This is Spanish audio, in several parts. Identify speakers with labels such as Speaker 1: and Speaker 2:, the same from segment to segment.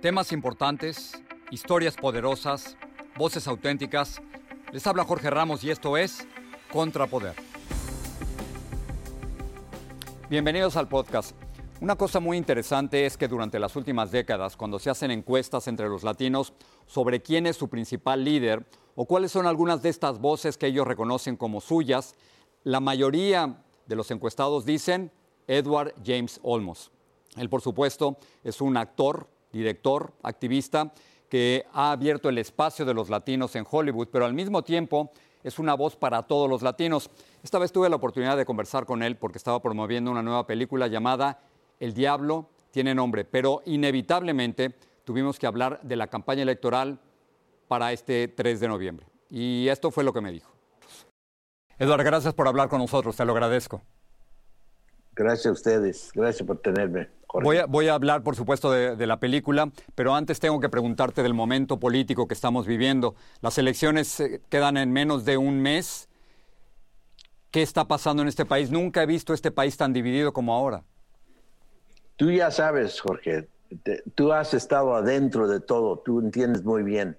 Speaker 1: Temas importantes, historias poderosas, voces auténticas. Les habla Jorge Ramos y esto es Contrapoder. Bienvenidos al podcast. Una cosa muy interesante es que durante las últimas décadas, cuando se hacen encuestas entre los latinos sobre quién es su principal líder o cuáles son algunas de estas voces que ellos reconocen como suyas, la mayoría de los encuestados dicen Edward James Olmos. Él, por supuesto, es un actor, director, activista, que ha abierto el espacio de los latinos en Hollywood, pero al mismo tiempo es una voz para todos los latinos. Esta vez tuve la oportunidad de conversar con él porque estaba promoviendo una nueva película llamada El Diablo tiene nombre, pero inevitablemente tuvimos que hablar de la campaña electoral para este 3 de noviembre. Y esto fue lo que me dijo. Eduardo, gracias por hablar con nosotros, te lo agradezco.
Speaker 2: Gracias a ustedes, gracias por tenerme.
Speaker 1: Voy a, voy a, hablar, por supuesto, de, de, la película, pero antes tengo que preguntarte del momento político que estamos viviendo. Las elecciones eh, quedan en menos de un mes. ¿Qué está pasando en este país? Nunca he visto este país tan dividido como ahora.
Speaker 2: Tú ya sabes, Jorge, te, tú has estado adentro de todo, tú entiendes muy bien.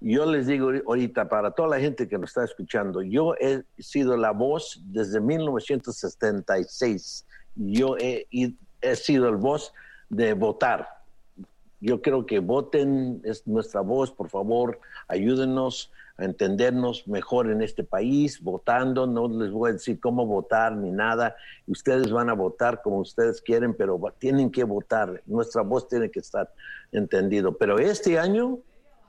Speaker 2: Yo les digo ahorita, para toda la gente que nos está escuchando, yo he sido la voz desde 1976. Yo he, he sido el voz de votar. Yo creo que voten, es nuestra voz, por favor, ayúdenos a entendernos mejor en este país, votando, no les voy a decir cómo votar ni nada, ustedes van a votar como ustedes quieren, pero tienen que votar, nuestra voz tiene que estar entendido. Pero este año,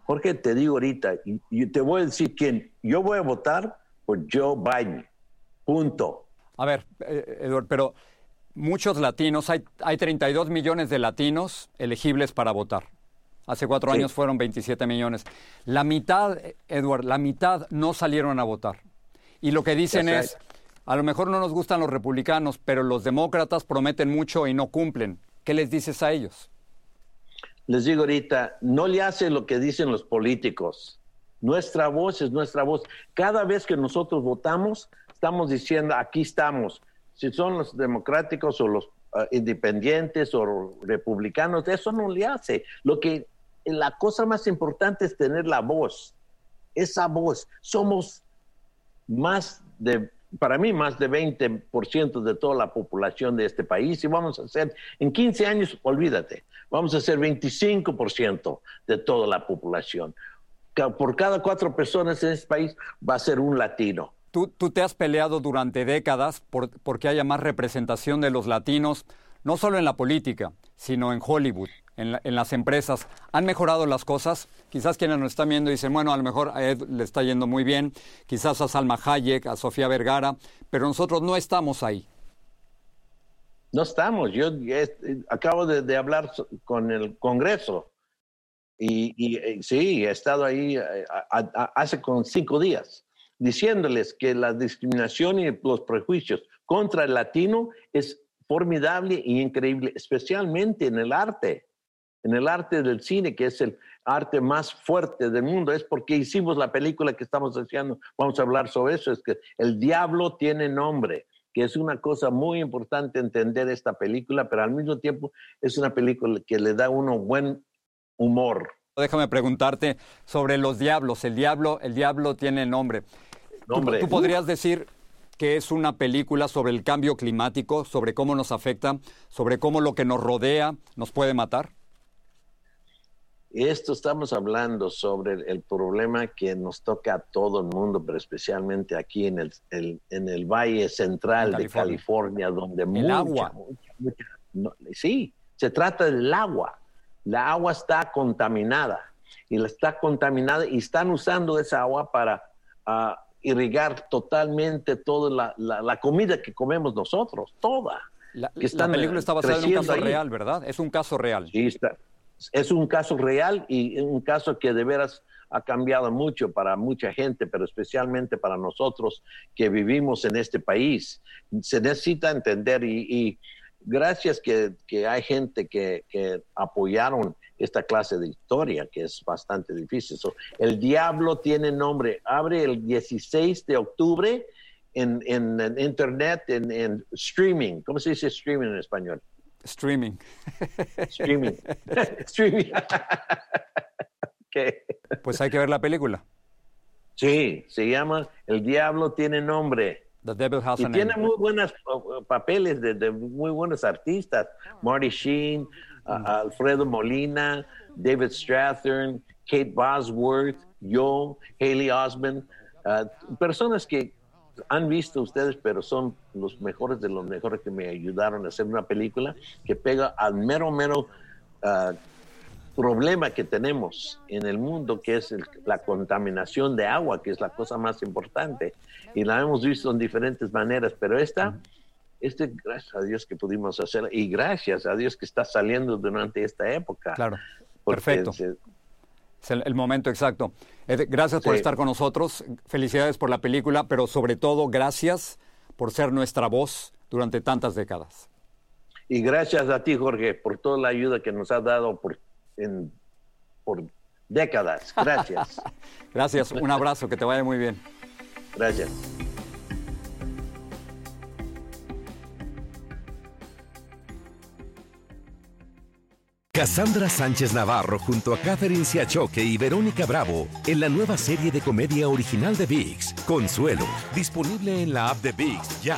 Speaker 2: Jorge, te digo ahorita, y, y te voy a decir quién, yo voy a votar por Joe Biden, punto.
Speaker 1: A ver, eh, Eduardo, pero muchos latinos, hay, hay 32 millones de latinos elegibles para votar. Hace cuatro sí. años fueron 27 millones. La mitad, Edward, la mitad no salieron a votar. Y lo que dicen es, a lo mejor no nos gustan los republicanos, pero los demócratas prometen mucho y no cumplen. ¿Qué les dices a ellos?
Speaker 2: Les digo ahorita, no le hace lo que dicen los políticos. Nuestra voz es nuestra voz. Cada vez que nosotros votamos, estamos diciendo, aquí estamos si son los democráticos o los uh, independientes o republicanos, eso no le hace. Lo que la cosa más importante es tener la voz, esa voz. Somos más de, para mí, más de 20% de toda la población de este país y vamos a ser, en 15 años, olvídate, vamos a ser 25% de toda la población. Por cada cuatro personas en este país va a ser un latino.
Speaker 1: Tú, tú, te has peleado durante décadas por, porque haya más representación de los latinos, no solo en la política, sino en Hollywood, en, en, las empresas. ¿Han mejorado las cosas? Quizás quienes nos están viendo dicen, bueno, a lo mejor a Ed le está yendo muy bien, quizás a Salma Hayek, a Sofía Vergara, pero nosotros no estamos ahí.
Speaker 2: No estamos. Yo acabo de, hablar con el Congreso y, eh, sí, he estado ahí eh, hace con cinco días diciéndoles que la discriminación y los prejuicios contra el latino es formidable y increíble, especialmente en el arte, en el arte del cine, que es el arte más fuerte del mundo. Es porque hicimos la película que estamos haciendo, vamos a hablar sobre eso, es que el diablo tiene nombre que es una cosa muy importante entender esta película, pero al mismo tiempo es una película que le da uno buen humor.
Speaker 1: Déjame preguntarte sobre los diablos. El diablo, el diablo tiene nombre. ¿Tú, podrías decir que es una película sobre el cambio climático, sobre cómo nos afecta, sobre cómo lo que nos rodea nos puede matar?
Speaker 2: Esto estamos hablando sobre el, problema que nos toca a todo el mundo, pero especialmente aquí en el, en el Valle Central de California, donde
Speaker 1: el agua.
Speaker 2: sí, se trata del agua. La agua está contaminada y está contaminada y están usando esa agua para ah, irrigar totalmente toda la, comida que comemos nosotros, toda.
Speaker 1: La, película está basada en un caso real, ¿verdad? Es un caso real.
Speaker 2: Sí, está, es un caso real y un caso que de veras ha cambiado mucho para mucha gente, pero especialmente para nosotros que vivimos en este país. Se necesita entender y, gracias que, hay gente que, apoyaron esta clase de historia, que es bastante difícil. el diablo tiene nombre. Abre el 16 de octubre en, Internet, en, en streaming. ¿Cómo se dice streaming en español?
Speaker 1: Streaming.
Speaker 2: Streaming. Streaming.
Speaker 1: Pues hay que ver la película.
Speaker 2: Sí, se llama El Diablo tiene nombre.
Speaker 1: The Devil Has
Speaker 2: y tiene muy buenos papeles de, muy buenos artistas. Marty Sheen, Alfredo Molina, David Strathern, Kate Bosworth, yo, Haley Osmond. Ah, personas que han visto ustedes, pero son los mejores de los mejores que me ayudaron a hacer una película que pega al mero, mero ah, problema que tenemos en el mundo, que es la contaminación de agua, que es la cosa más importante. Y la hemos visto en diferentes maneras, pero esta, este, gracias a Dios que pudimos hacerla, y gracias a Dios que está saliendo durante esta época.
Speaker 1: Claro, perfecto. Es el, momento exacto. gracias por estar con nosotros. Felicidades por la película, pero sobre todo gracias por ser nuestra voz durante tantas décadas.
Speaker 2: Y gracias a ti, Jorge, por toda la ayuda que nos has dado por, por décadas. Gracias.
Speaker 1: gracias. Un abrazo. Que te vaya muy bien.
Speaker 2: Gracias.
Speaker 3: Cassandra Sánchez Navarro junto a Catherine Siachoque y Verónica Bravo en la nueva serie de comedia original de VIX, Consuelo, disponible en la app de VIX ya.